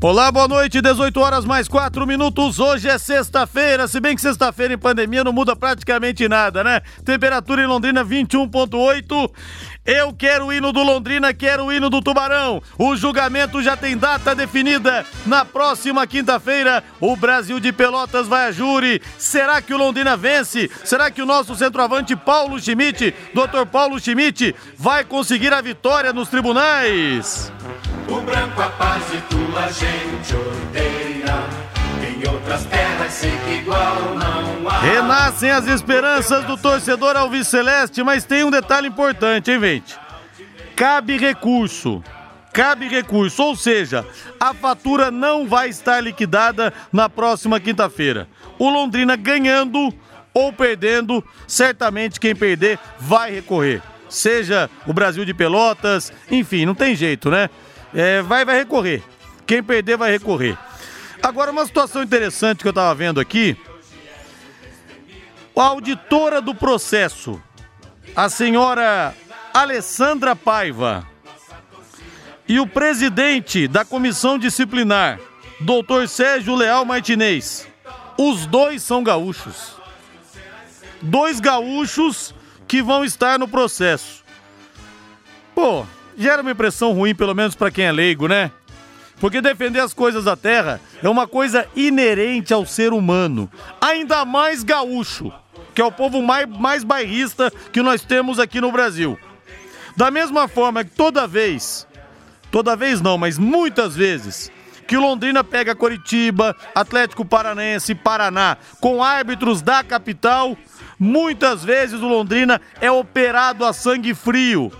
Olá, boa noite, 18 horas mais 4 minutos. Hoje é sexta-feira, se bem que sexta-feira em pandemia não muda praticamente nada, né? Temperatura em Londrina 21.8. Eu quero o hino do Londrina, quero o hino do Tubarão. O julgamento já tem data definida. Na próxima quinta-feira, o Brasil de Pelotas vai a júri. Será que o Londrina vence? Será que o nosso centroavante Paulo Schmidt, Dr. Paulo Schmidt, vai conseguir a vitória nos tribunais? O branco a paz e tua gente Renascem as esperanças do torcedor alviceleste, mas tem um detalhe importante, hein, gente? Cabe recurso. Cabe recurso, ou seja, a fatura não vai estar liquidada na próxima quinta-feira. O Londrina ganhando ou perdendo, certamente quem perder vai recorrer. Seja o Brasil de Pelotas, enfim, não tem jeito, né? é, vai, vai recorrer. Quem perder vai recorrer. Agora, uma situação interessante que eu estava vendo aqui. A auditora do processo, a senhora Alessandra Paiva, e o presidente da comissão disciplinar, doutor Sérgio Leal Martinez, os dois são gaúchos. Dois gaúchos que vão estar no processo. Pô, gera uma impressão ruim, pelo menos para quem é leigo, né? Porque defender as coisas da terra é uma coisa inerente ao ser humano, ainda mais gaúcho, que é o povo mais, mais bairrista que nós temos aqui no Brasil. Da mesma forma que toda vez, toda vez não, mas muitas vezes, que Londrina pega Coritiba, Atlético Paranaense e Paraná com árbitros da capital, muitas vezes o Londrina é operado a sangue frio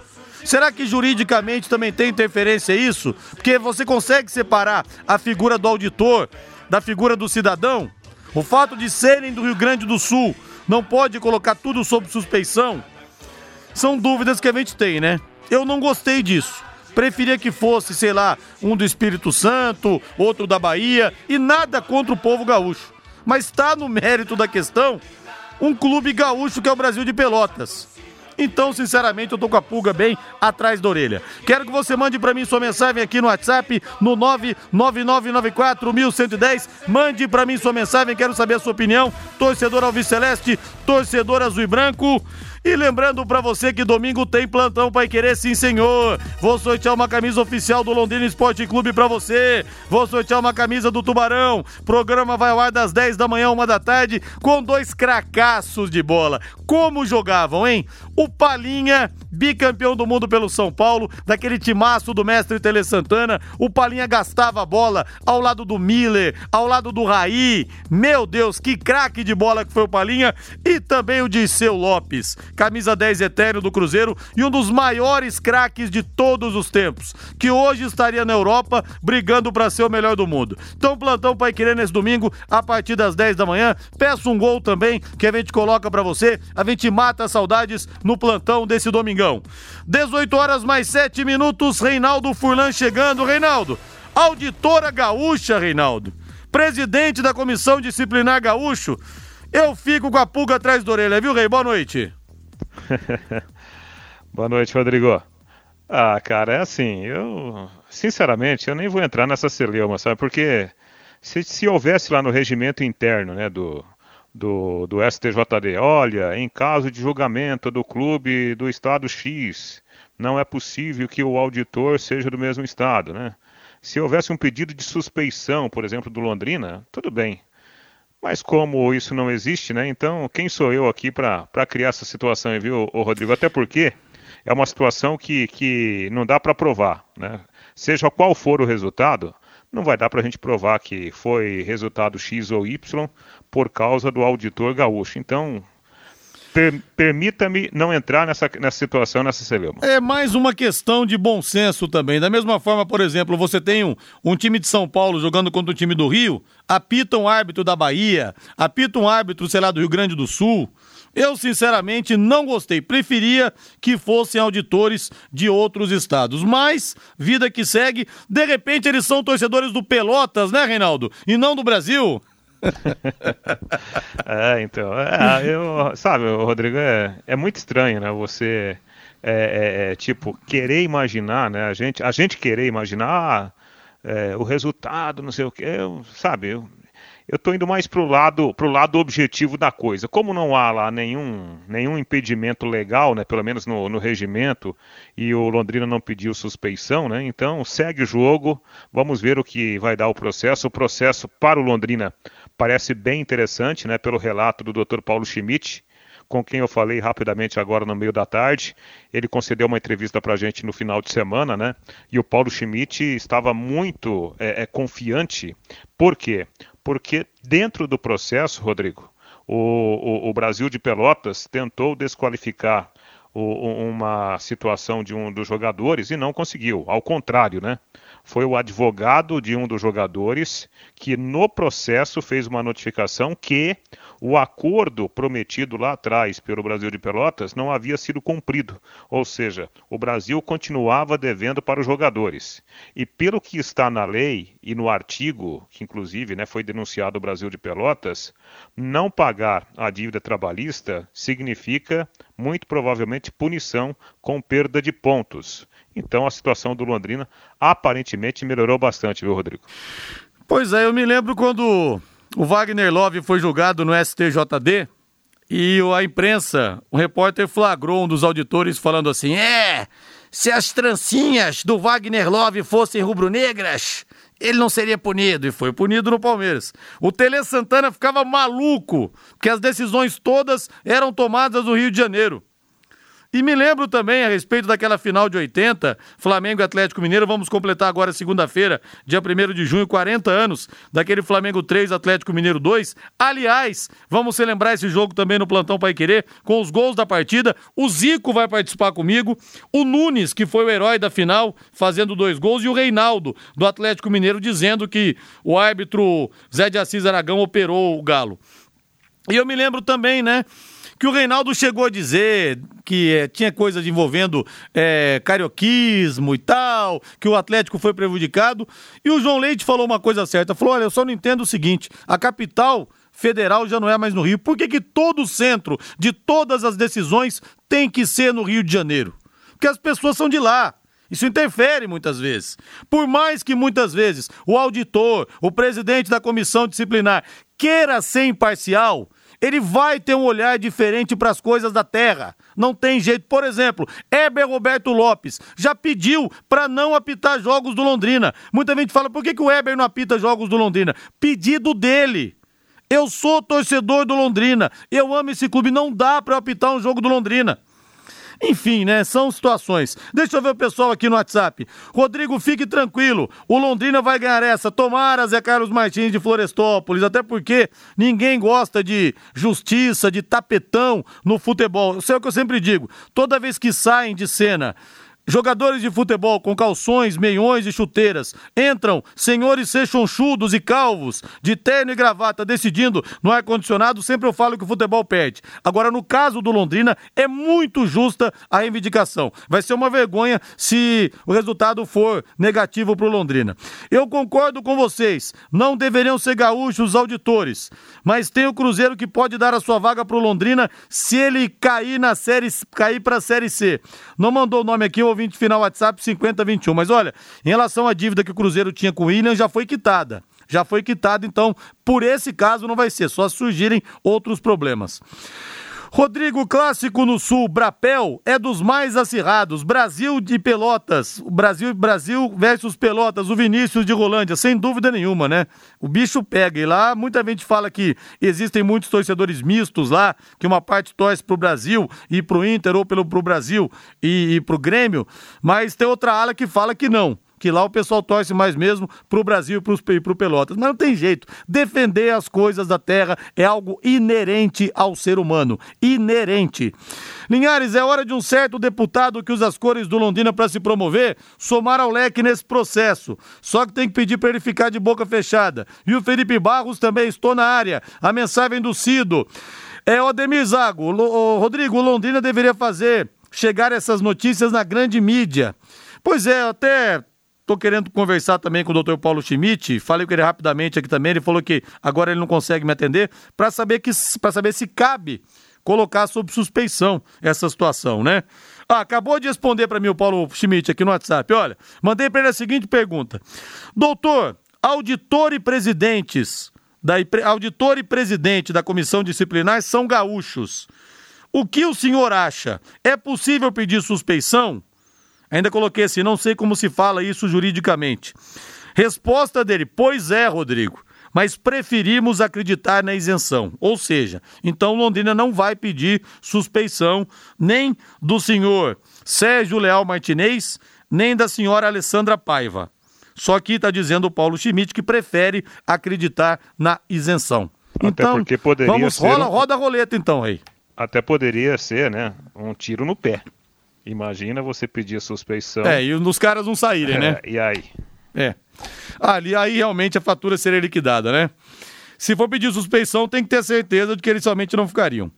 Será que juridicamente também tem interferência isso? Porque você consegue separar a figura do auditor da figura do cidadão? O fato de serem do Rio Grande do Sul não pode colocar tudo sob suspeição? São dúvidas que a gente tem, né? Eu não gostei disso. Preferia que fosse, sei lá, um do Espírito Santo, outro da Bahia, e nada contra o povo gaúcho. Mas está no mérito da questão um clube gaúcho que é o Brasil de Pelotas. Então, sinceramente, eu tô com a pulga bem atrás da orelha. Quero que você mande para mim sua mensagem aqui no WhatsApp, no 999941110. Mande para mim sua mensagem, quero saber a sua opinião. Torcedor Alves Celeste, torcedor azul e branco. E lembrando para você que domingo tem plantão Pai Querer, sim senhor. Vou sortear uma camisa oficial do Londrina Esporte Clube para você. Vou sortear uma camisa do Tubarão. Programa vai ao ar das 10 da manhã, uma da tarde, com dois cracaços de bola. Como jogavam, hein? O Palinha, bicampeão do mundo pelo São Paulo, daquele timaço do mestre Tele Santana. O Palinha gastava a bola ao lado do Miller, ao lado do Raí. Meu Deus, que craque de bola que foi o Palinha. E também o Disseu Lopes camisa 10 etéreo do Cruzeiro e um dos maiores craques de todos os tempos, que hoje estaria na Europa brigando para ser o melhor do mundo. Então, plantão Pai Querer nesse domingo, a partir das 10 da manhã. Peço um gol também que a gente coloca para você. A gente mata as saudades no plantão desse domingão. 18 horas mais 7 minutos, Reinaldo Furlan chegando. Reinaldo, auditora gaúcha, Reinaldo. Presidente da Comissão Disciplinar Gaúcho. Eu fico com a pulga atrás da orelha, viu, Rei? Boa noite. Boa noite, Rodrigo. Ah, cara, é assim, eu sinceramente eu nem vou entrar nessa celeuma, sabe? Porque se, se houvesse lá no regimento interno, né, do, do, do STJD, olha, em caso de julgamento do clube do estado X, não é possível que o auditor seja do mesmo estado, né? Se houvesse um pedido de suspeição, por exemplo, do Londrina, tudo bem. Mas como isso não existe, né? Então, quem sou eu aqui para criar essa situação, viu, Rodrigo? Até porque é uma situação que, que não dá para provar, né? Seja qual for o resultado, não vai dar para a gente provar que foi resultado X ou Y por causa do auditor gaúcho. Então, Per, Permita-me não entrar nessa, nessa situação, nessa celeuma. É mais uma questão de bom senso também. Da mesma forma, por exemplo, você tem um, um time de São Paulo jogando contra o time do Rio, apita um árbitro da Bahia, apita um árbitro, sei lá, do Rio Grande do Sul. Eu, sinceramente, não gostei. Preferia que fossem auditores de outros estados. Mas, vida que segue, de repente eles são torcedores do Pelotas, né, Reinaldo? E não do Brasil. é, então. É, eu, sabe, Rodrigo, é, é muito estranho, né? Você. É, é, é, tipo, querer imaginar, né? A gente, a gente querer imaginar é, o resultado, não sei o que, sabe? Eu, eu estou indo mais para o lado, pro lado objetivo da coisa. Como não há lá nenhum, nenhum impedimento legal, né, pelo menos no, no regimento, e o Londrina não pediu suspeição, né, então segue o jogo, vamos ver o que vai dar o processo. O processo para o Londrina parece bem interessante, né, pelo relato do Dr. Paulo Schmidt, com quem eu falei rapidamente agora no meio da tarde. Ele concedeu uma entrevista para a gente no final de semana, né? E o Paulo Schmidt estava muito é, é, confiante. Por quê? porque dentro do processo, Rodrigo, o, o, o Brasil de Pelotas tentou desqualificar o, uma situação de um dos jogadores e não conseguiu. Ao contrário, né? Foi o advogado de um dos jogadores que no processo fez uma notificação que o acordo prometido lá atrás pelo Brasil de Pelotas não havia sido cumprido, ou seja, o Brasil continuava devendo para os jogadores. E pelo que está na lei e no artigo, que inclusive né, foi denunciado o Brasil de Pelotas, não pagar a dívida trabalhista significa, muito provavelmente, punição com perda de pontos. Então a situação do Londrina aparentemente melhorou bastante, viu, Rodrigo? Pois é, eu me lembro quando o Wagner Love foi julgado no STJD e a imprensa, um repórter flagrou um dos auditores falando assim: é, se as trancinhas do Wagner Love fossem rubro-negras, ele não seria punido. E foi punido no Palmeiras. O Tele Santana ficava maluco, porque as decisões todas eram tomadas no Rio de Janeiro. E me lembro também a respeito daquela final de 80, Flamengo e Atlético Mineiro. Vamos completar agora segunda-feira, dia 1 de junho, 40 anos daquele Flamengo 3, Atlético Mineiro 2. Aliás, vamos celebrar esse jogo também no Plantão Pai Querer, com os gols da partida. O Zico vai participar comigo, o Nunes, que foi o herói da final, fazendo dois gols, e o Reinaldo, do Atlético Mineiro, dizendo que o árbitro Zé de Assis Aragão operou o Galo. E eu me lembro também, né? Que o Reinaldo chegou a dizer que é, tinha coisas envolvendo é, carioquismo e tal, que o Atlético foi prejudicado. E o João Leite falou uma coisa certa: falou, olha, eu só não entendo o seguinte, a capital federal já não é mais no Rio. Por que, que todo o centro de todas as decisões tem que ser no Rio de Janeiro? Porque as pessoas são de lá. Isso interfere muitas vezes. Por mais que muitas vezes o auditor, o presidente da comissão disciplinar queira ser imparcial, ele vai ter um olhar diferente para as coisas da terra. Não tem jeito. Por exemplo, Heber Roberto Lopes já pediu para não apitar jogos do Londrina. Muita gente fala, por que, que o Heber não apita jogos do Londrina? Pedido dele. Eu sou torcedor do Londrina. Eu amo esse clube. Não dá para apitar um jogo do Londrina. Enfim, né? São situações. Deixa eu ver o pessoal aqui no WhatsApp. Rodrigo, fique tranquilo. O Londrina vai ganhar essa. Tomara Zé Carlos Martins de Florestópolis. Até porque ninguém gosta de justiça, de tapetão no futebol. Isso é o que eu sempre digo. Toda vez que saem de cena Jogadores de futebol com calções, meiões e chuteiras entram, senhores sechonchudos e calvos, de terno e gravata, decidindo no ar-condicionado. Sempre eu falo que o futebol perde. Agora, no caso do Londrina, é muito justa a reivindicação. Vai ser uma vergonha se o resultado for negativo para o Londrina. Eu concordo com vocês, não deveriam ser gaúchos os auditores, mas tem o Cruzeiro que pode dar a sua vaga para o Londrina se ele cair na série, cair para a série C. Não mandou o nome aqui, eu ouvinte final WhatsApp 5021. Mas olha, em relação à dívida que o Cruzeiro tinha com o William, já foi quitada. Já foi quitada, então, por esse caso não vai ser, só surgirem outros problemas. Rodrigo, clássico no Sul, Brapel é dos mais acirrados. Brasil de Pelotas, Brasil Brasil versus Pelotas, o Vinícius de Rolândia, sem dúvida nenhuma, né? O bicho pega. E lá muita gente fala que existem muitos torcedores mistos lá, que uma parte torce pro Brasil e pro Inter, ou pelo pro Brasil e, e pro Grêmio, mas tem outra ala que fala que não que lá o pessoal torce mais mesmo pro Brasil e pro Pelotas. Mas não tem jeito. Defender as coisas da terra é algo inerente ao ser humano. Inerente. Linhares, é hora de um certo deputado que usa as cores do Londrina para se promover, somar ao leque nesse processo. Só que tem que pedir para ele ficar de boca fechada. E o Felipe Barros também estou na área. A mensagem do Cido. É, o Ademir Zago, o Rodrigo, o Londrina deveria fazer chegar essas notícias na grande mídia. Pois é, até Estou querendo conversar também com o Dr. Paulo Schmidt. Falei com ele rapidamente aqui também. Ele falou que agora ele não consegue me atender para saber que saber se cabe colocar sob suspeição essa situação, né? Ah, acabou de responder para mim o Paulo Schmidt aqui no WhatsApp. Olha, mandei para ele a seguinte pergunta: Doutor, auditor e presidentes da auditor e presidente da comissão disciplinar são gaúchos. O que o senhor acha? É possível pedir suspeição? Ainda coloquei assim, não sei como se fala isso juridicamente. Resposta dele: Pois é, Rodrigo, mas preferimos acreditar na isenção. Ou seja, então Londrina não vai pedir suspeição nem do senhor Sérgio Leal Martinez, nem da senhora Alessandra Paiva. Só que está dizendo o Paulo Schmidt que prefere acreditar na isenção. Até então, porque poderia vamos, ser rola, um... roda a roleta então aí. Até poderia ser, né, um tiro no pé. Imagina você pedir a suspeição. É, e os caras não saírem, é, né? E aí? É. Ali, aí realmente a fatura seria liquidada, né? Se for pedir suspeição, tem que ter certeza de que eles somente não ficariam.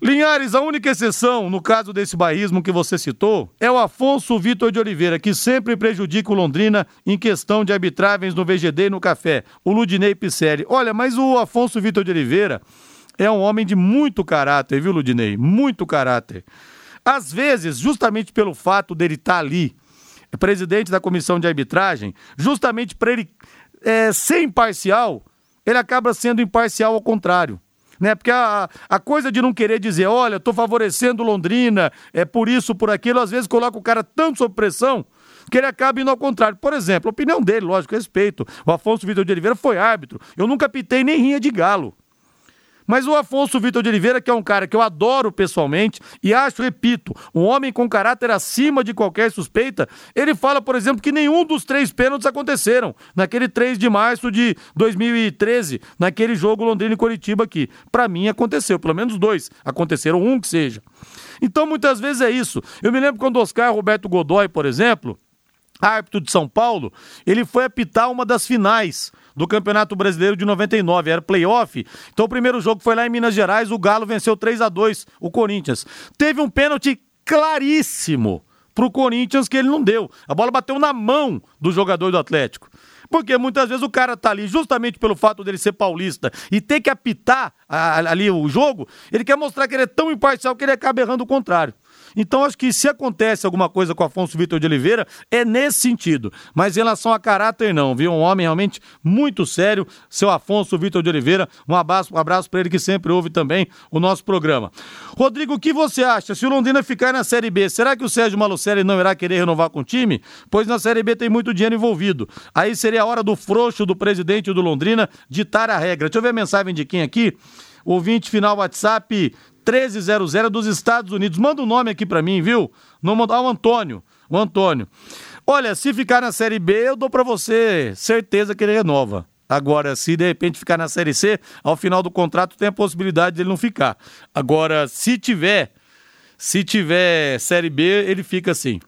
Linhares, a única exceção no caso desse bairrismo que você citou é o Afonso Vitor de Oliveira, que sempre prejudica o Londrina em questão de arbitragens no VGD e no café, o Ludinei Picelli. Olha, mas o Afonso Vitor de Oliveira é um homem de muito caráter, viu, Ludinei? Muito caráter. Às vezes, justamente pelo fato dele estar tá ali, presidente da comissão de arbitragem, justamente para ele é, ser imparcial, ele acaba sendo imparcial ao contrário né? Porque a, a coisa de não querer dizer, olha, estou favorecendo Londrina, é por isso, por aquilo, às vezes coloca o cara tanto sob pressão que ele acaba indo ao contrário. Por exemplo, a opinião dele, lógico, respeito. O Afonso Vitor de Oliveira foi árbitro. Eu nunca pitei nem rinha de galo. Mas o Afonso Vitor de Oliveira, que é um cara que eu adoro pessoalmente e acho, repito, um homem com caráter acima de qualquer suspeita, ele fala, por exemplo, que nenhum dos três pênaltis aconteceram naquele 3 de março de 2013, naquele jogo Londrina e Curitiba aqui. Para mim aconteceu, pelo menos dois. Aconteceram um que seja. Então muitas vezes é isso. Eu me lembro quando Oscar Roberto Godoy, por exemplo, árbitro de São Paulo, ele foi apitar uma das finais do Campeonato Brasileiro de 99, era playoff. Então o primeiro jogo foi lá em Minas Gerais, o Galo venceu 3 a 2 o Corinthians. Teve um pênalti claríssimo pro Corinthians que ele não deu. A bola bateu na mão do jogador do Atlético. Porque muitas vezes o cara tá ali justamente pelo fato dele ser paulista e ter que apitar ali o jogo, ele quer mostrar que ele é tão imparcial que ele acaba errando o contrário. Então, acho que se acontece alguma coisa com Afonso Vitor de Oliveira, é nesse sentido. Mas em relação a caráter, não, viu? Um homem realmente muito sério, seu Afonso Vitor de Oliveira. Um abraço, um abraço para ele que sempre ouve também o nosso programa. Rodrigo, o que você acha? Se o Londrina ficar na Série B, será que o Sérgio Malucelli não irá querer renovar com o time? Pois na Série B tem muito dinheiro envolvido. Aí seria a hora do frouxo do presidente do Londrina ditar a regra. Deixa eu ver a mensagem de quem aqui. Ouvinte final WhatsApp 1300 dos Estados Unidos. Manda o um nome aqui para mim, viu? Não manda, ah, o Antônio. O Antônio. Olha, se ficar na Série B, eu dou para você certeza que ele renova. Agora, se de repente ficar na Série C, ao final do contrato tem a possibilidade de ele não ficar. Agora, se tiver, se tiver Série B, ele fica assim.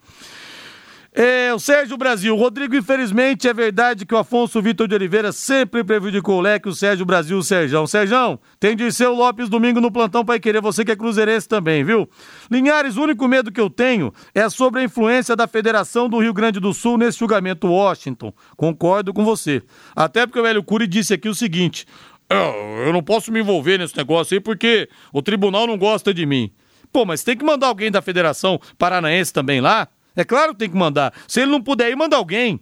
É, o Sérgio Brasil. Rodrigo, infelizmente, é verdade que o Afonso Vitor de Oliveira sempre prejudicou o leque, o Sérgio Brasil, o Sérgio. Sérgio, tem de ser o Lopes domingo no plantão para querer você que é cruzeirense também, viu? Linhares, o único medo que eu tenho é sobre a influência da Federação do Rio Grande do Sul nesse julgamento Washington. Concordo com você. Até porque o Hélio Cury disse aqui o seguinte: eu não posso me envolver nesse negócio aí porque o tribunal não gosta de mim. Pô, mas tem que mandar alguém da Federação Paranaense também lá? É claro que tem que mandar. Se ele não puder ir, manda alguém.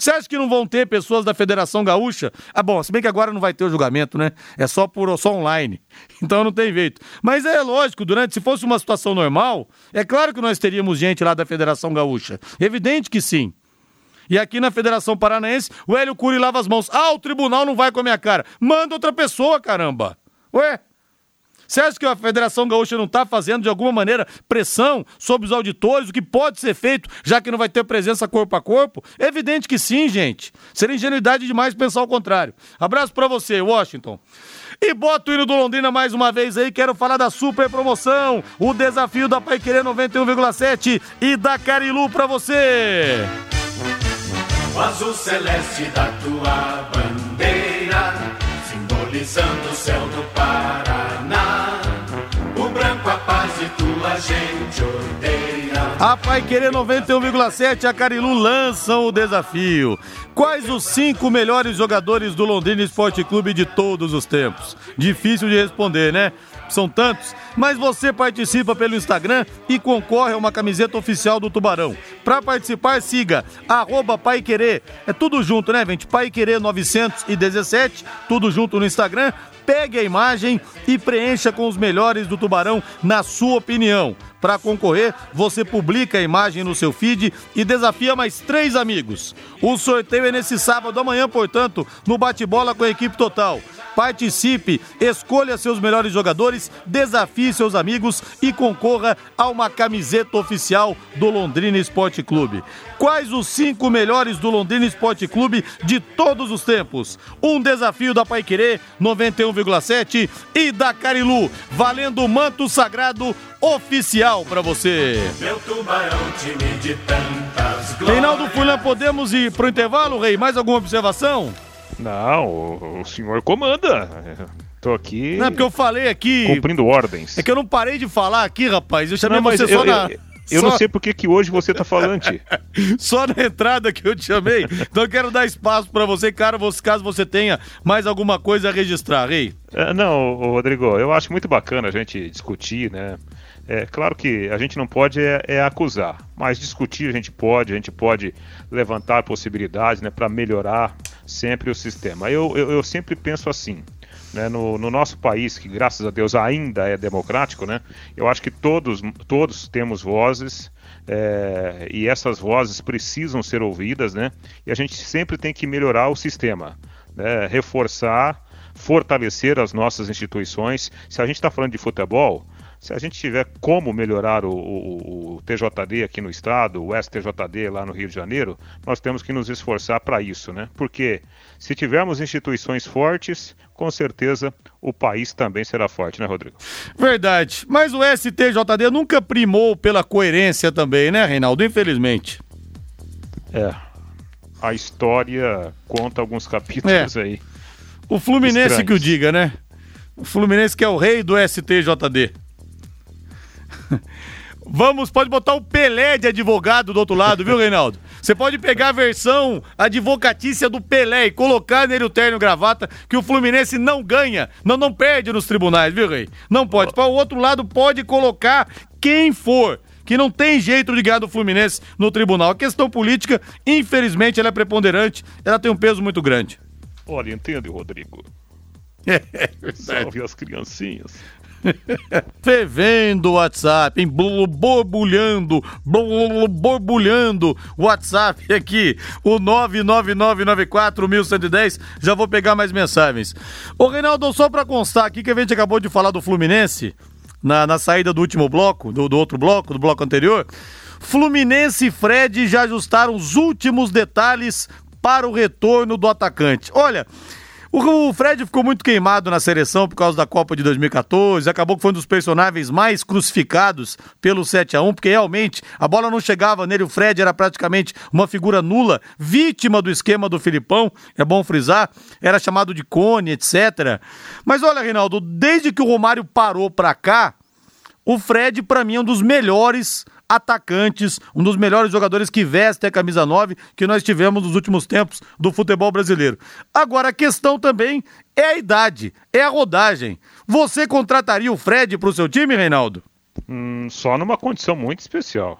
Você acha que não vão ter pessoas da Federação Gaúcha? Ah, bom, se bem que agora não vai ter o julgamento, né? É só por só online. Então não tem jeito. Mas é lógico, durante se fosse uma situação normal, é claro que nós teríamos gente lá da Federação Gaúcha. Evidente que sim. E aqui na Federação Paranaense, o Hélio Cury lava as mãos. Ah, o tribunal não vai com a minha cara. Manda outra pessoa, caramba. Ué? Você acha que a Federação Gaúcha não está fazendo de alguma maneira pressão sobre os auditores, o que pode ser feito, já que não vai ter presença corpo a corpo? Evidente que sim, gente. Seria ingenuidade demais pensar o contrário. Abraço para você, Washington. E bota o hino do Londrina mais uma vez aí. Quero falar da super promoção, o desafio da Paiquerê 91,7 e da Carilu para você. O azul celeste da tua bandeira, simbolizando o céu do Paraná. Branco a paz e tua gente odeia. A Pai Querer 91,7 e a Carilu lançam o desafio. Quais os cinco melhores jogadores do Londrina Esporte Clube de todos os tempos? Difícil de responder, né? São tantos, mas você participa pelo Instagram e concorre a uma camiseta oficial do Tubarão. Para participar, siga Pai Querer. É tudo junto, né, gente? Pai Querer 917, tudo junto no Instagram. Pegue a imagem e preencha com os melhores do Tubarão, na sua opinião. Para concorrer, você publica a imagem no seu feed e desafia mais três amigos. O sorteio é nesse sábado amanhã, portanto, no bate-bola com a equipe total. Participe, escolha seus melhores jogadores, desafie seus amigos e concorra a uma camiseta oficial do Londrina Esporte Clube. Quais os cinco melhores do Londrina Esporte Clube de todos os tempos? Um desafio da Paiquerê 91,7 e da Carilu, valendo o manto sagrado oficial para você. Meu tubarão, time de tantas glórias. Reinaldo Fulan, podemos ir pro intervalo, Rei? Mais alguma observação? Não, o, o senhor comanda. Tô aqui. Não, é porque eu falei aqui. Cumprindo ordens. É que eu não parei de falar aqui, rapaz. Eu chamei Não, você só eu, na. eu, eu só- não sei por que hoje você tá falante. Só na entrada que eu te chamei. Então eu quero dar espaço pra você, cara, caso você tenha mais alguma coisa a registrar, Rei. É, não, Rodrigo, eu acho muito bacana a gente discutir, né? É claro que a gente não pode é, é acusar, mas discutir a gente pode, a gente pode levantar possibilidades, né, para melhorar sempre o sistema. Eu, eu, eu sempre penso assim, né, no, no nosso país que graças a Deus ainda é democrático, né? Eu acho que todos todos temos vozes é, e essas vozes precisam ser ouvidas, né? E a gente sempre tem que melhorar o sistema, né? Reforçar fortalecer as nossas instituições. Se a gente está falando de futebol, se a gente tiver como melhorar o, o- o TJD aqui no estado, o STJD lá no Rio de Janeiro, nós temos que nos esforçar para isso, né? Porque se tivermos instituições fortes, com certeza o país também será forte, né, Rodrigo? Verdade. Mas o STJD nunca primou pela coerência também, né, Reinaldo? Infelizmente. É. A história conta alguns capítulos aí. O Fluminense Estranhos. que o diga, né? O Fluminense que é o rei do STJD. Vamos, pode botar o Pelé de advogado do outro lado, viu, Reinaldo? Você pode pegar a versão advocatícia do Pelé e colocar nele o terno e gravata, que o Fluminense não ganha, não, não perde nos tribunais, viu, Rei? Não pode. Para o outro lado, pode colocar quem for, que não tem jeito de ganhar do Fluminense no tribunal. A questão política, infelizmente, ela é preponderante, ela tem um peso muito grande. Olha, entende, Rodrigo? É verdade. Salve as criancinhas. Fervendo o WhatsApp, hein? Borbulhando, borbulhando o WhatsApp aqui, o 99994-1110. Já vou pegar mais mensagens. Ô, Reinaldo, só pra constar aqui que a gente acabou de falar do Fluminense, na, na saída do último bloco, do, do outro bloco, do bloco anterior. Fluminense e Fred já ajustaram os últimos detalhes para o retorno do atacante. Olha. O Fred ficou muito queimado na seleção por causa da Copa de 2014, acabou que foi um dos personagens mais crucificados pelo 7 a 1 porque realmente a bola não chegava nele, o Fred era praticamente uma figura nula, vítima do esquema do Filipão, é bom frisar, era chamado de cone, etc. Mas olha, Reinaldo, desde que o Romário parou pra cá, o Fred, pra mim, é um dos melhores atacantes, um dos melhores jogadores que veste a camisa 9 que nós tivemos nos últimos tempos do futebol brasileiro. Agora, a questão também é a idade, é a rodagem. Você contrataria o Fred pro seu time, Reinaldo? Hum, só numa condição muito especial.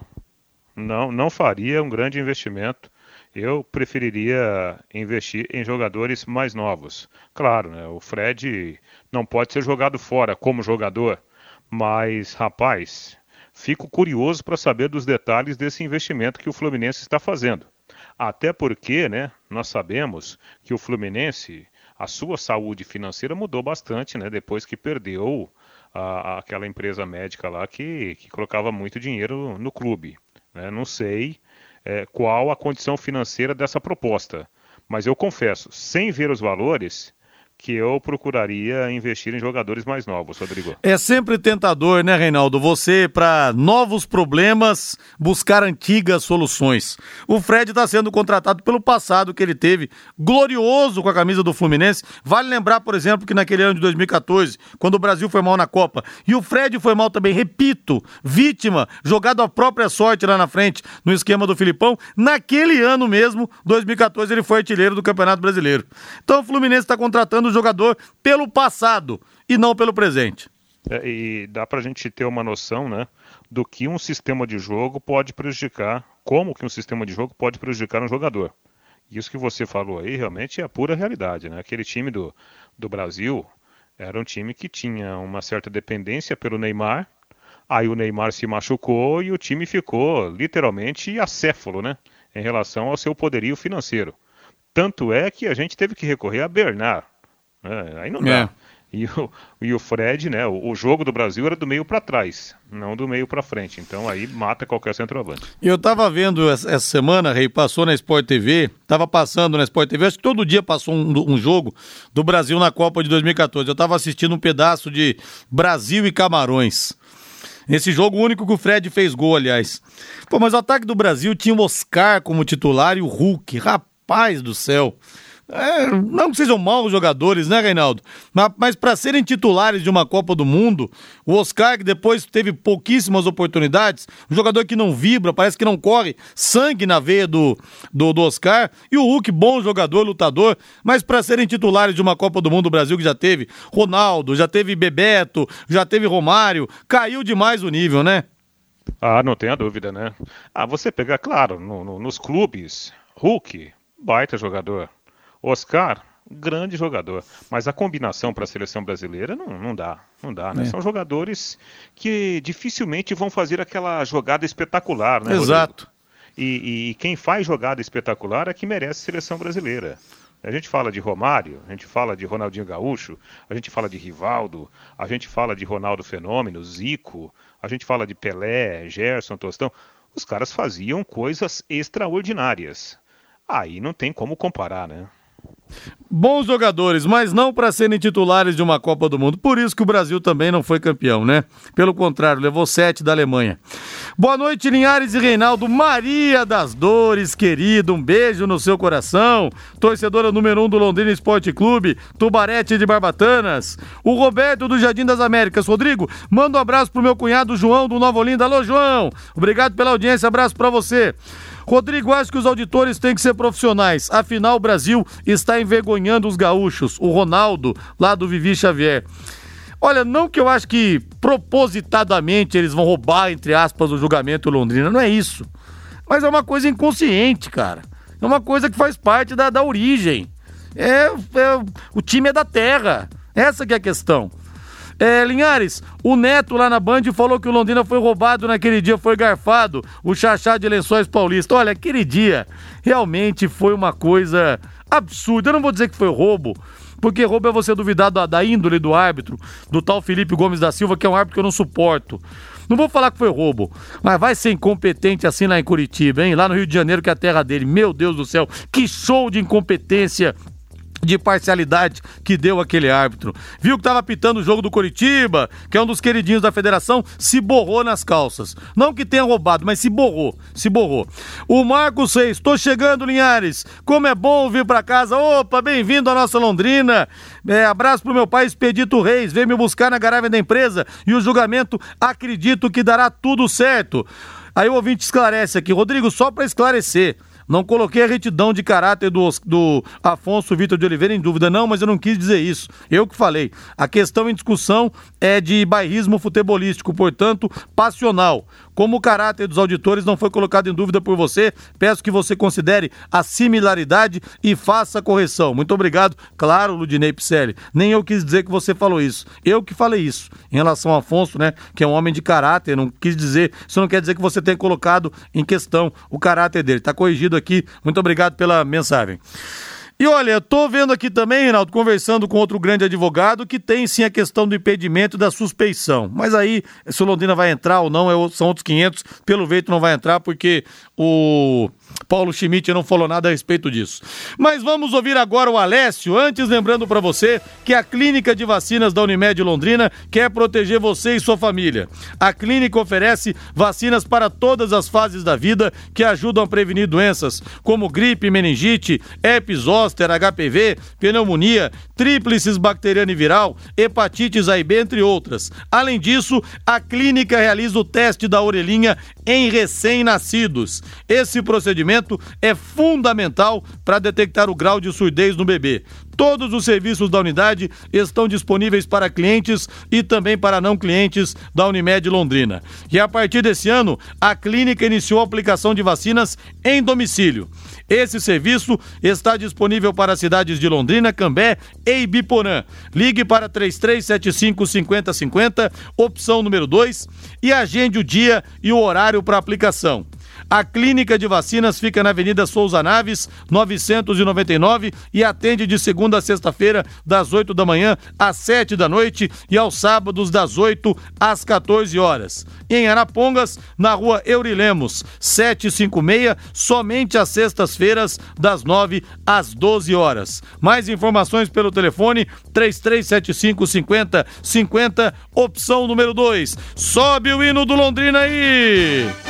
Não, não faria um grande investimento. Eu preferiria investir em jogadores mais novos. Claro, né, o Fred não pode ser jogado fora como jogador, mas, rapaz, fico curioso para saber dos detalhes desse investimento que o Fluminense está fazendo. Até porque, né, nós sabemos que o Fluminense, a sua saúde financeira mudou bastante, né? Depois que perdeu a, aquela empresa médica lá que, que colocava muito dinheiro no clube. Né? Não sei é, qual a condição financeira dessa proposta, mas eu confesso, sem ver os valores, que eu procuraria investir em jogadores mais novos, Rodrigo. É sempre tentador, né, Reinaldo? Você, para novos problemas, buscar antigas soluções. O Fred está sendo contratado pelo passado que ele teve, glorioso com a camisa do Fluminense. Vale lembrar, por exemplo, que naquele ano de 2014, quando o Brasil foi mal na Copa, e o Fred foi mal também, repito, vítima, jogado a própria sorte lá na frente, no esquema do Filipão, naquele ano mesmo, 2014, ele foi artilheiro do Campeonato Brasileiro. Então o Fluminense está contratando o jogador pelo passado e não pelo presente. É, e dá para a gente ter uma noção, né, do que um sistema de jogo pode prejudicar, como que um sistema de jogo pode prejudicar um jogador. Isso que você falou aí realmente é a pura realidade, né? Aquele time do, do Brasil era um time que tinha uma certa dependência pelo Neymar. Aí o Neymar se machucou e o time ficou literalmente acéfalo, né? Em relação ao seu poderio financeiro. Tanto é que a gente teve que recorrer a Bernard, é, aí não dá. É. E o, e o Fred, né? O, o jogo do Brasil era do meio para trás, não do meio para frente. Então aí mata qualquer centroavante. Eu tava vendo essa, essa, semana, Rei, passou na Sport TV, tava passando na Sport TV, acho que todo dia passou um, um, jogo do Brasil na Copa de 2014. Eu tava assistindo um pedaço de Brasil e Camarões. Esse jogo único que o Fred fez gol, aliás. Pô, mas o ataque do Brasil tinha o Oscar como titular e o Hulk. Rapaz do céu. É, não que sejam maus jogadores, né, Reinaldo? Mas, mas para serem titulares de uma Copa do Mundo, o Oscar, que depois teve pouquíssimas oportunidades, um jogador que não vibra, parece que não corre sangue na veia do, do, do Oscar, e o Hulk, bom jogador, lutador, mas para serem titulares de uma Copa do Mundo, o Brasil que já teve Ronaldo, já teve Bebeto, já teve Romário, caiu demais o nível, né? Ah, não tenha dúvida, né? Ah, você pegar, claro, no, no, nos clubes, Hulk, baita jogador. Oscar, grande jogador. Mas a combinação para a seleção brasileira não, não dá. Não dá, né? É. São jogadores que dificilmente vão fazer aquela jogada espetacular, né? Exato. E, e, quem faz jogada espetacular é que merece seleção brasileira. A gente fala de Romário, a gente fala de Ronaldinho Gaúcho, a gente fala de Rivaldo, a gente fala de Ronaldo Fenômeno, Zico, a gente fala de Pelé, Gerson, Tostão. Os caras faziam coisas extraordinárias. Aí não tem como comparar, né? Bons jogadores, mas não para serem titulares de uma Copa do Mundo. Por isso que o Brasil também não foi campeão, né? Pelo contrário, levou sete da Alemanha. Boa noite, Linhares e Reinaldo. Maria das Dores, querido, um beijo no seu coração. Torcedora número um do Londrina Esporte Clube, Tubarete de Barbatanas. O Roberto do Jardim das Américas. Rodrigo, manda um abraço pro meu cunhado João do Nova Olinda. Alô, João. Obrigado pela audiência, abraço para você. Rodrigo, acho que os auditores têm que ser profissionais. Afinal, o Brasil está envergonhando os gaúchos. O Ronaldo, lá do Vivi Xavier. Olha, não que eu acho que propositadamente eles vão roubar, entre aspas, o julgamento Londrina. Não é isso. Mas é uma coisa inconsciente, cara. É uma coisa que faz parte da, da origem. É, é, o time é da terra. Essa que é a questão. É, Linhares, o Neto lá na Band falou que o Londrina foi roubado naquele dia, foi garfado, o Xaxá de Lençóis Paulista. Olha, aquele dia realmente foi uma coisa absurda. Eu não vou dizer que foi roubo, porque roubo é você duvidar da, da índole do árbitro, do tal Felipe Gomes da Silva, que é um árbitro que eu não suporto. Não vou falar que foi roubo, mas vai ser incompetente assim lá em Curitiba, hein? Lá no Rio de Janeiro, que é a terra dele. Meu Deus do céu, que show de incompetência de parcialidade que deu aquele árbitro. Viu que estava pitando o jogo do Coritiba, que é um dos queridinhos da federação, se borrou nas calças. Não que tenha roubado, mas se borrou, se borrou. O Marcos 6, tô chegando, Linhares. Como é bom vir para casa. Opa, bem-vindo à nossa Londrina. É, abraço pro meu pai Expedito Reis, veio me buscar na garagem da empresa e o julgamento acredito que dará tudo certo. Aí o ouvinte esclarece aqui, Rodrigo, só para esclarecer. Não coloquei a retidão de caráter do, do Afonso Vitor de Oliveira em dúvida, não, mas eu não quis dizer isso. Eu que falei. A questão em discussão é de bairrismo futebolístico, portanto, passional. Como o caráter dos auditores não foi colocado em dúvida por você, peço que você considere a similaridade e faça a correção. Muito obrigado. Claro, Ludinei Picelli. Nem eu quis dizer que você falou isso. Eu que falei isso. Em relação ao Afonso, né, que é um homem de caráter, não quis dizer, isso não quer dizer que você tenha colocado em questão o caráter dele. Está corrigido aqui. Muito obrigado pela mensagem. E olha, tô vendo aqui também, Reinaldo, conversando com outro grande advogado, que tem sim a questão do impedimento da suspeição. Mas aí, se o Londrina vai entrar ou não, é são outros 500. Pelo jeito não vai entrar, porque o Paulo Schmidt não falou nada a respeito disso. Mas vamos ouvir agora o Alessio. Antes, lembrando para você que a Clínica de Vacinas da Unimed Londrina quer proteger você e sua família. A clínica oferece vacinas para todas as fases da vida que ajudam a prevenir doenças como gripe, meningite, herpes zoster, HPV, pneumonia, tríplices bacteriana e viral, hepatites A e B, entre outras. Além disso, a clínica realiza o teste da orelhinha em recém-nascidos. Esse procedimento é fundamental para detectar o grau de surdez no bebê. Todos os serviços da unidade estão disponíveis para clientes e também para não clientes da Unimed Londrina. E a partir desse ano, a clínica iniciou a aplicação de vacinas em domicílio. Esse serviço está disponível para as cidades de Londrina, Cambé e Ibiporã. Ligue para 3375 5050, opção número 2, e agende o dia e o horário para aplicação. A clínica de vacinas fica na Avenida Souza Naves, 999 e atende de segunda a sexta-feira, das 8 da manhã às 7 da noite e aos sábados, das 8 às 14 horas. Em Arapongas, na rua Eurilemos, 756, somente às sextas-feiras, das 9 às 12 horas. Mais informações pelo telefone 3375 5050, opção número 2. Sobe o hino do Londrina aí!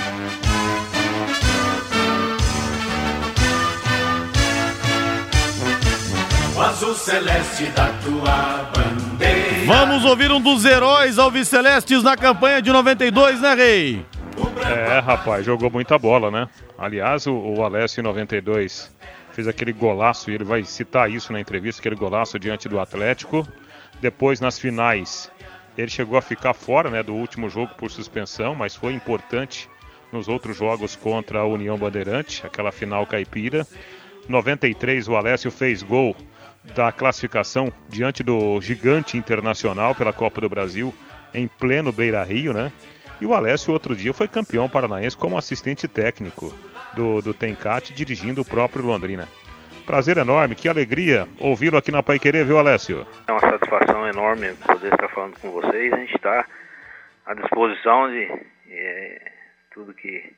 Azul celeste da tua bandeira. Vamos ouvir um dos heróis alvicelestes na campanha de 92, né, Rei? É, rapaz, jogou muita bola, né? Aliás, o, o Alessio em 92 fez aquele golaço, e ele vai citar isso na entrevista, aquele golaço diante do Atlético. Depois, nas finais, ele chegou a ficar fora né, do último jogo por suspensão, mas foi importante nos outros jogos contra a União Bandeirante, aquela final caipira. 93, o Alessio fez gol da classificação diante do gigante internacional pela Copa do Brasil em pleno Beira Rio, né? E o Alessio outro dia foi campeão paranaense como assistente técnico do, do Tencate, dirigindo o próprio Londrina. Prazer enorme, que alegria ouvi-lo aqui na Pai Querer, viu, Alessio? É uma satisfação enorme poder estar falando com vocês. A gente está à disposição de é, tudo que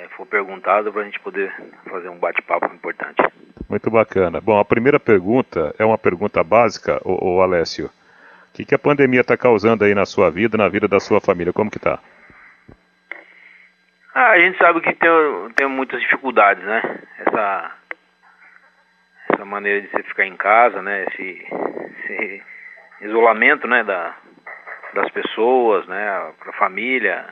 é, for perguntado para a gente poder fazer um bate-papo importante. Muito bacana. Bom, a primeira pergunta é uma pergunta básica, o, o Alessio. O que, que a pandemia está causando aí na sua vida, na vida da sua família? Como que tá? Ah, a gente sabe que tem, tem muitas dificuldades, né? Essa, essa maneira de você ficar em casa, né? Esse, esse isolamento, né? Da, das pessoas, né? Para a família,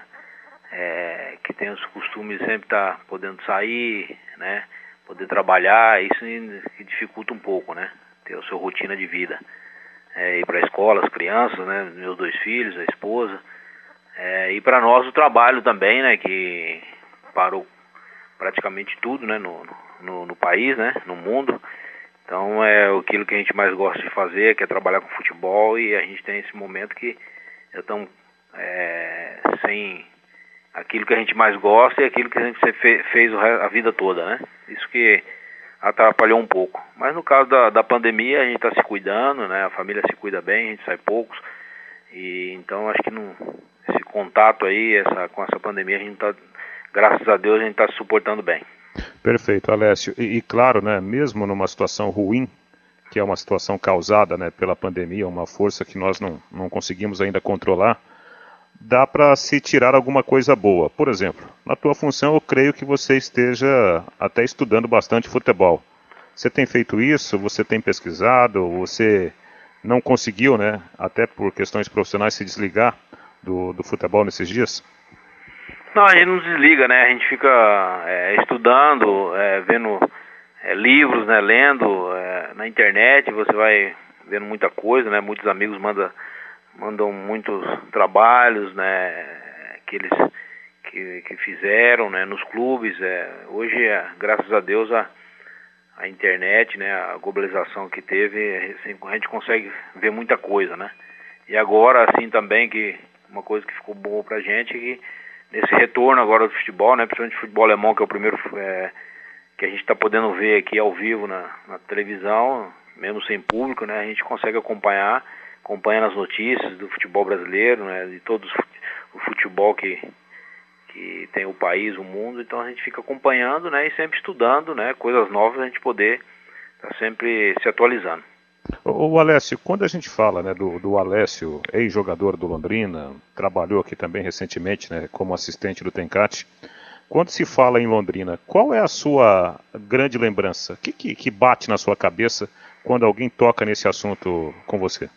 é, que tem os costumes sempre estar tá podendo sair, né? Poder trabalhar, isso dificulta um pouco, né? Ter a sua rotina de vida. É, ir para a escola, as crianças, né? Meus dois filhos, a esposa. É, e para nós o trabalho também, né? Que parou praticamente tudo, né? No, no, no país, né? No mundo. Então é aquilo que a gente mais gosta de fazer, que é trabalhar com futebol e a gente tem esse momento que estamos é, sem aquilo que a gente mais gosta e aquilo que a gente fez a vida toda, né? Isso que atrapalhou um pouco. Mas no caso da, da pandemia, a gente está se cuidando, né? A família se cuida bem, a gente sai poucos. E então acho que não, esse contato aí, essa, com essa pandemia, a gente está, graças a Deus, a gente está suportando bem. Perfeito, Alessio. E, e, claro, né, mesmo numa situação ruim, que é uma situação causada né, pela pandemia, uma força que nós não, não conseguimos ainda controlar, dá para se tirar alguma coisa boa. Por exemplo, na tua função eu creio que você esteja até estudando bastante futebol. Você tem feito isso? Você tem pesquisado? Você não conseguiu, né, até por questões profissionais, se desligar do, do futebol nesses dias? Não, a gente não desliga, né? A gente fica é, estudando, é, vendo é, livros, né, lendo é, na internet. Você vai vendo muita coisa, né? Muitos amigos mandam mandam muitos trabalhos, né, que eles que, que fizeram, né, nos clubes. É, hoje, é, graças a Deus, a, a internet, né, a globalização que teve, assim, a gente consegue ver muita coisa, né. E agora, assim, também que uma coisa que ficou boa pra gente é que nesse retorno agora do futebol, né, principalmente futebol alemão, que é o primeiro é, que a gente está podendo ver aqui ao vivo na, na, televisão, mesmo sem público, né, a gente consegue acompanhar, acompanhando as notícias do futebol brasileiro, né, de todos o futebol que, que tem o país, o mundo, então a gente fica acompanhando, né, e sempre estudando, né, coisas novas a gente poder estar tá sempre se atualizando. O Alessio, quando a gente fala né, do, do Alessio, ex-jogador do Londrina, trabalhou aqui também recentemente né, como assistente do Tencate, quando se fala em Londrina, qual é a sua grande lembrança? O que, que, que bate na sua cabeça quando alguém toca nesse assunto com você?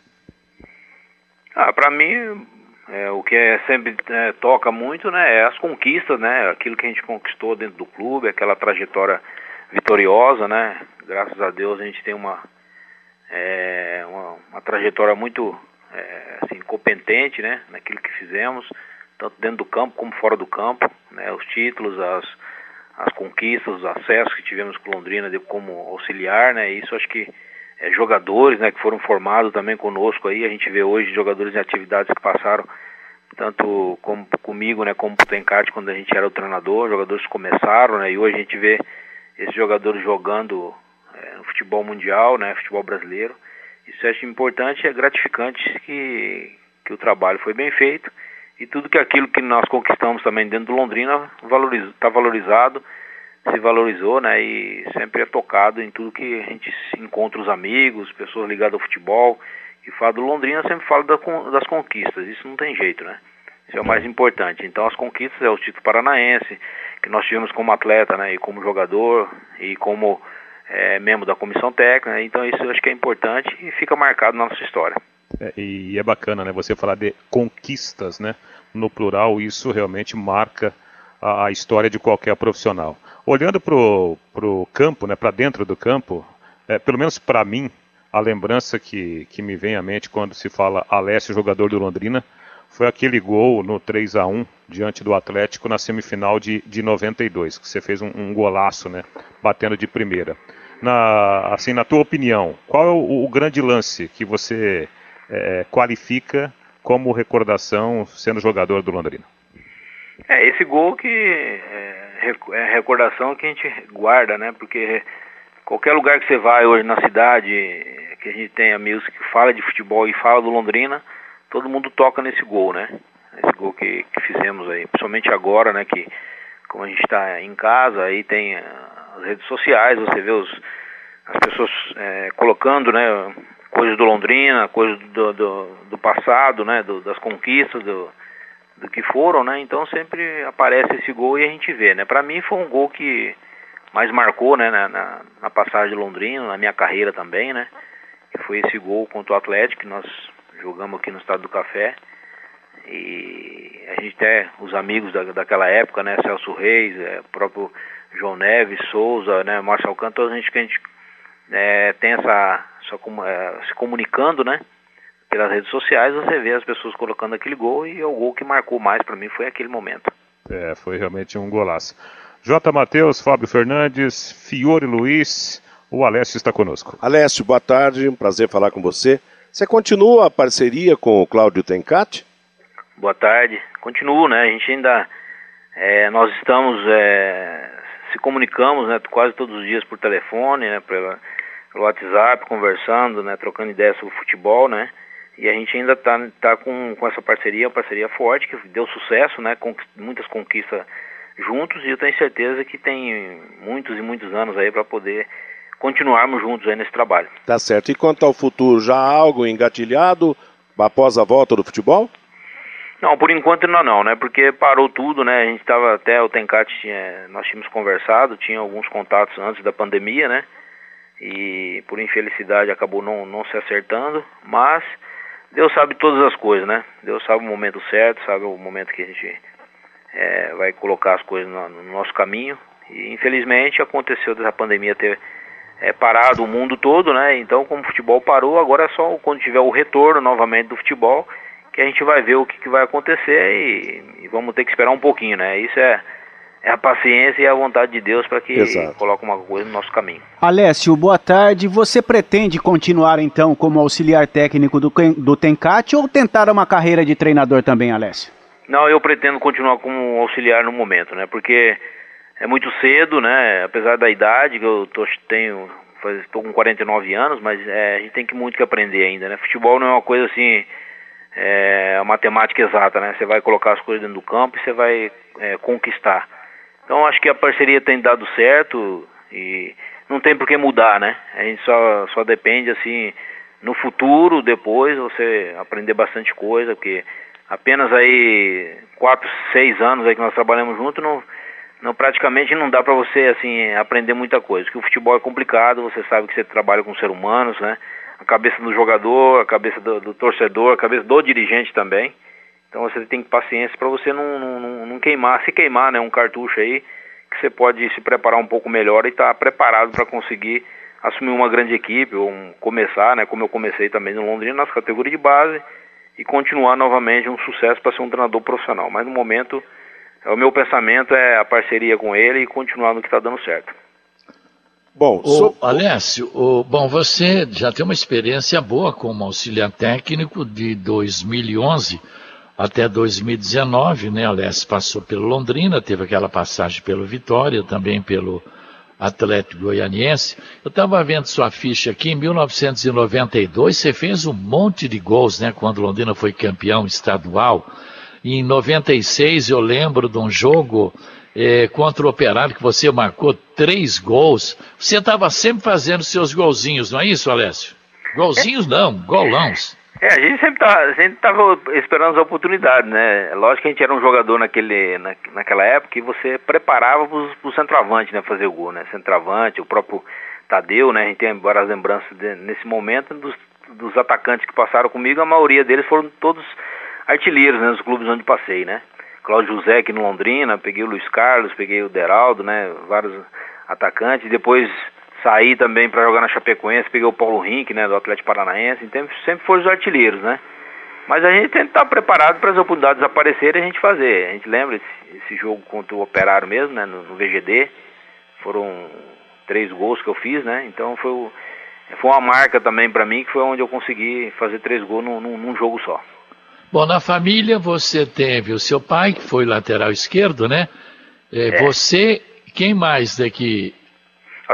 Ah, para mim, é, o que é, sempre é, toca muito, né, é as conquistas, né, aquilo que a gente conquistou dentro do clube, aquela trajetória vitoriosa, né. Graças a Deus a gente tem uma é, uma, uma, trajetória muito é, assim, competente né, naquilo que fizemos, tanto dentro do campo como fora do campo, né, os títulos, as, as conquistas, os acessos que tivemos com Londrina de, como auxiliar, né, isso acho que é, jogadores né, que foram formados também conosco aí, a gente vê hoje jogadores em atividades que passaram tanto como comigo, né, como o Tencate quando a gente era o treinador, jogadores começaram, né, e hoje a gente vê esses jogadores jogando é, no futebol mundial, né, futebol brasileiro. Isso eu acho importante, é gratificante que, que o trabalho foi bem feito e tudo que aquilo que nós conquistamos também dentro do Londrina está valorizado, se valorizou, né, e sempre é tocado em tudo que a gente encontra os amigos, pessoas ligadas ao futebol, que fala do Londrina sempre fala das conquistas, isso não tem jeito, né? Isso é o mais importante. Então as conquistas é o título paranaense, que nós tivemos como atleta, né, e como jogador, e como é, membro da comissão técnica, então isso eu acho que é importante e fica marcado na nossa história. É, e é bacana, né, você falar de conquistas, né, no plural, isso realmente marca a, história de qualquer profissional. Olhando para o campo, né, para dentro do campo, é, pelo menos para mim, a lembrança que, que me vem à mente quando se fala Alessio, jogador do Londrina, foi aquele gol no 3 a 1 diante do Atlético na semifinal de, de 92, que você fez um, um golaço, né, batendo de primeira na, assim, na tua opinião, qual é o, o grande lance que você é, qualifica como recordação sendo jogador do Londrina? É, esse gol que é, é recordação que a gente guarda, né? Porque qualquer lugar que você vai hoje na cidade, que a gente tem amigos que fala de futebol e fala do Londrina, todo mundo toca nesse gol, né? Esse gol que, que fizemos aí, principalmente agora, né? Que como a gente está em casa, aí tem as redes sociais, você vê os, as pessoas é, colocando né, coisas do Londrina, coisas do, do, do passado, né, do, das conquistas, do, do que foram, né? Então sempre aparece esse gol e a gente vê, né? Para mim foi um gol que mais marcou, né, na, na, passagem de Londrina, na minha carreira também, né? Que foi esse gol contra o Atlético que nós jogamos aqui no Estado do Café. E a gente até, os amigos da, daquela época, né, Celso Reis, é, próprio João Neves, Souza, né, Canto, toda a gente que a gente é, tem essa, como, é, se comunicando, né, pelas redes sociais, você vê as pessoas colocando aquele gol e é o gol que marcou mais para mim foi aquele momento. É, foi realmente um golaço. J. Matheus, Fábio Fernandes, Fiore Luiz, o Alessio está conosco. Alessio, boa tarde, um prazer falar com você. Você continua a parceria com o Cláudio Tencati? Boa tarde, continuo, né? A gente ainda, é, nós estamos é, se comunicamos, né, quase todos os dias por telefone, né, pelo, pelo WhatsApp, conversando, né, trocando ideias sobre futebol, né, e a gente ainda está tá com, com essa parceria, uma parceria forte, que deu sucesso, né, com muitas conquistas juntos, e eu tenho certeza que tem muitos e muitos anos aí para poder continuarmos juntos aí nesse trabalho. Tá certo. E quanto ao futuro, já há algo engatilhado após a volta do futebol? Não, por enquanto não, não, né? Porque parou tudo, né? A gente estava até o Tencate tinha, nós tínhamos conversado, tinha alguns contatos antes da pandemia, né? E por infelicidade acabou não, não se acertando, mas Deus sabe todas as coisas, né? Deus sabe o momento certo, sabe o momento que a gente é, vai colocar as coisas no, no, nosso caminho. E infelizmente aconteceu dessa pandemia ter é, parado o mundo todo, né? Então, como o futebol parou, agora é só quando tiver o retorno novamente do futebol que a gente vai ver o que, que vai acontecer e, e, vamos ter que esperar um pouquinho, né? Isso é, é a paciência e a vontade de Deus para que Exato. coloque uma coisa no nosso caminho. Alessio, boa tarde. Você pretende continuar então como auxiliar técnico do, do Tencate ou tentar uma carreira de treinador também, Alessio? Não, eu pretendo continuar como auxiliar no momento, né? Porque é muito cedo, né? Apesar da idade que eu tô, tenho, estou com 49 anos, mas é, a gente tem que muito que aprender ainda, né? Futebol não é uma coisa assim, é uma matemática exata, né? Você vai colocar as coisas dentro do campo e você vai é, conquistar. Então acho que a parceria tem dado certo e não tem por que mudar, né? A gente só, só depende assim no futuro, depois você aprender bastante coisa, porque apenas aí quatro, seis anos aí que nós trabalhamos juntos, não, não praticamente não dá para você assim aprender muita coisa. Porque o futebol é complicado, você sabe que você trabalha com seres humanos, né? A cabeça do jogador, a cabeça do, do torcedor, a cabeça do dirigente também. Então você tem paciência para você não, não, não, queimar, se queimar, né? Um cartucho aí que você pode se preparar um pouco melhor e estar tá preparado para conseguir assumir uma grande equipe ou um, começar, né? Como eu comecei também no Londrina nas categorias de base e continuar novamente um sucesso para ser um treinador profissional. Mas no momento, o meu pensamento é a parceria com ele e continuar no que está dando certo. Bom, so... Alessio, o, bom, você já tem uma experiência boa como auxiliar técnico de 2011 até 2019, né? Alessio passou pelo Londrina, teve aquela passagem pelo Vitória, também pelo Atlético Goianiense. Eu estava vendo sua ficha aqui, em 1992 você fez um monte de gols, né? Quando Londrina foi campeão estadual. E em 96 eu lembro de um jogo é, contra o Operário que você marcou três gols. Você estava sempre fazendo seus golzinhos, não é isso, Alessio? Golzinhos não, golãos. É, a gente sempre tá, estava esperando as oportunidades, né? É lógico que a gente era um jogador naquele, na, naquela época e você preparava para o centroavante, né? Fazer o gol, né? Centroavante, o próprio Tadeu, né? A gente tem várias lembranças de, nesse momento dos, dos atacantes que passaram comigo, a maioria deles foram todos artilheiros, né? Nos clubes onde passei, né? Cláudio José aqui no Londrina, peguei o Luiz Carlos, peguei o Deraldo, né? Vários atacantes. Depois Saí também para jogar na Chapecoense, peguei o Paulo Rink, né, do Atlético Paranaense, então sempre foram os artilheiros, né? Mas a gente tem que estar preparado para as oportunidades aparecerem e a gente fazer. A gente lembra esse, esse jogo contra o Operário mesmo, né, no, no, VGD, foram três gols que eu fiz, né? Então foi, o, foi uma marca também para mim, que foi onde eu consegui fazer três gols num, num, num jogo só. Bom, na família você teve o seu pai, que foi lateral esquerdo, né? É, é. Você, quem mais daqui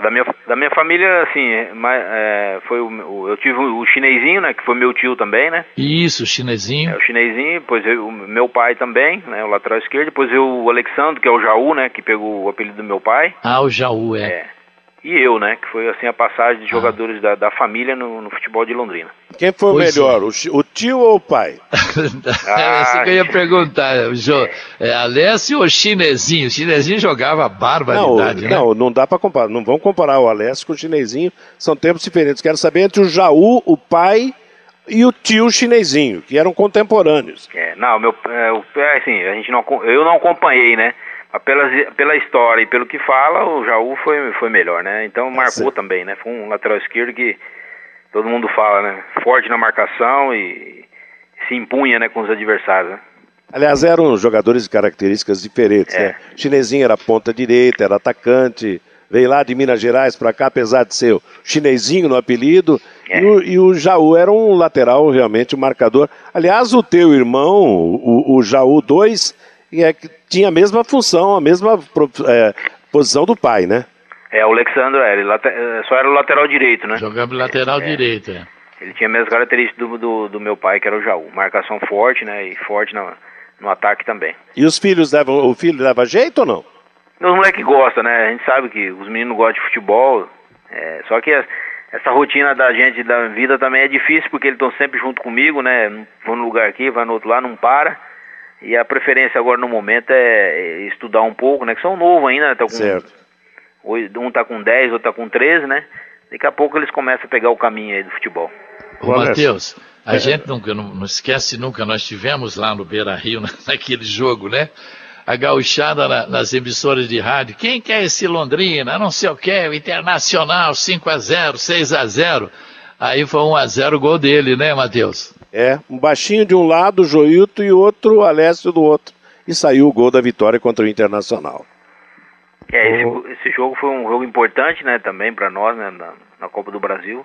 da minha, da minha família, assim, é, é, foi o, o, eu tive o, chinesinho, né, que foi meu tio também, né? Isso, o chinesinho. É, o chinesinho, depois eu, o meu pai também, né, o lateral esquerdo, depois eu, o Alexandre, que é o Jaú, né, que pegou o apelido do meu pai. Ah, o Jaú, é. é e eu, né? Que foi assim a passagem de ah. jogadores da, da família no, no, futebol de Londrina. Quem foi pois o melhor, é. o, o, tio ou o pai? ah, Essa que eu ia perguntar, jo, é, Alessio ou Chinesinho? O Chinesinho jogava barbaridade, não, né? Não, não dá para comparar. Não vamos comparar o Alessio com o Chinesinho. São tempos diferentes. Quero saber entre o Jaú, o pai e o tio chinesinho, que eram contemporâneos. É, não, meu, é, é assim, a gente não, eu não acompanhei, né? Pela, pela história e pelo que fala, o Jaú foi, foi melhor, né? Então marcou também, né? Foi um lateral esquerdo que todo mundo fala, né? Forte na marcação e se impunha, né, com os adversários, né? Aliás, eram jogadores de características diferentes, é. né? O chinesinho era ponta direita, era atacante, veio lá de Minas Gerais para cá, apesar de ser o chinesinho no apelido, é. e, o, e, o, Jaú era um lateral realmente um marcador. Aliás, o teu irmão, o, o Jaú 2, e é que tinha a mesma função, a mesma é, posição do pai, né? É, o Alexandre, é, ele é, só era o lateral direito, né? Jogava lateral é, direito, é. Ele tinha a mesma característica do, do, do, meu pai, que era o Jaú. Marcação forte, né? E forte no, no ataque também. E os filhos levam, o filho leva jeito ou não? Os moleques gostam, né? A gente sabe que os meninos gostam de futebol, é, só que essa rotina da gente, da vida também é difícil, porque eles estão sempre junto comigo, né? Vão no lugar aqui, vai no outro lá, não para. E a preferência agora no momento é estudar um pouco, né? Que são novos ainda, né? Tá com, certo. Um tá com 10, outro tá com 13, né? Daqui a pouco eles começam a pegar o caminho aí do futebol. Ô, Matheus, a é. gente nunca, não, não, esquece nunca, nós tivemos lá no Beira Rio, naquele jogo, né? A gauchada na, nas emissoras de rádio. Quem quer esse Londrina? Não sei o que, o Internacional, 5 a 0 6 a 0 Aí foi 1 a 0 o gol dele, né, Matheus? É, um baixinho de um lado, o Joilton, e outro, Alessio do outro. E saiu o gol da vitória contra o Internacional. É, esse, esse jogo foi um jogo importante, né, também para nós, né, na, na, Copa do Brasil.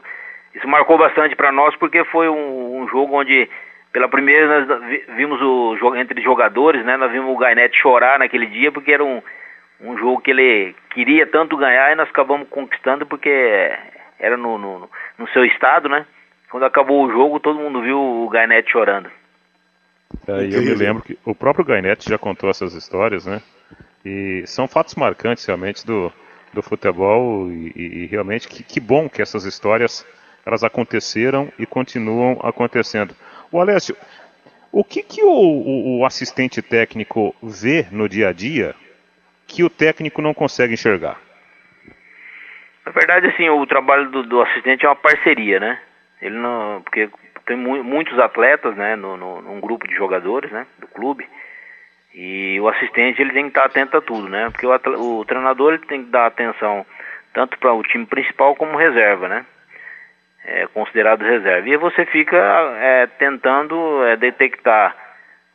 Isso marcou bastante para nós porque foi um, um, jogo onde, pela primeira vez, nós vimos o jogo entre jogadores, né, nós vimos o Gainete chorar naquele dia porque era um, um jogo que ele queria tanto ganhar e nós acabamos conquistando porque era no, no, no seu estado, né? Quando acabou o jogo, todo mundo viu o Gainete chorando. É, eu me lembro que o próprio Gainete já contou essas histórias, né? E são fatos marcantes realmente do, do futebol e, e realmente que, que, bom que essas histórias elas aconteceram e continuam acontecendo. O Alessio, o que, que o, o, o assistente técnico vê no dia a dia que o técnico não consegue enxergar? Na verdade, assim, o trabalho do, do assistente é uma parceria, né? Ele não, porque tem mu muitos atletas, né, no, no, num grupo de jogadores, né, do clube. E o assistente ele tem que estar atento a tudo, né? Porque o, o treinador ele tem que dar atenção tanto para o time principal como reserva, né? É, considerado reserva. E você fica é, tentando é, detectar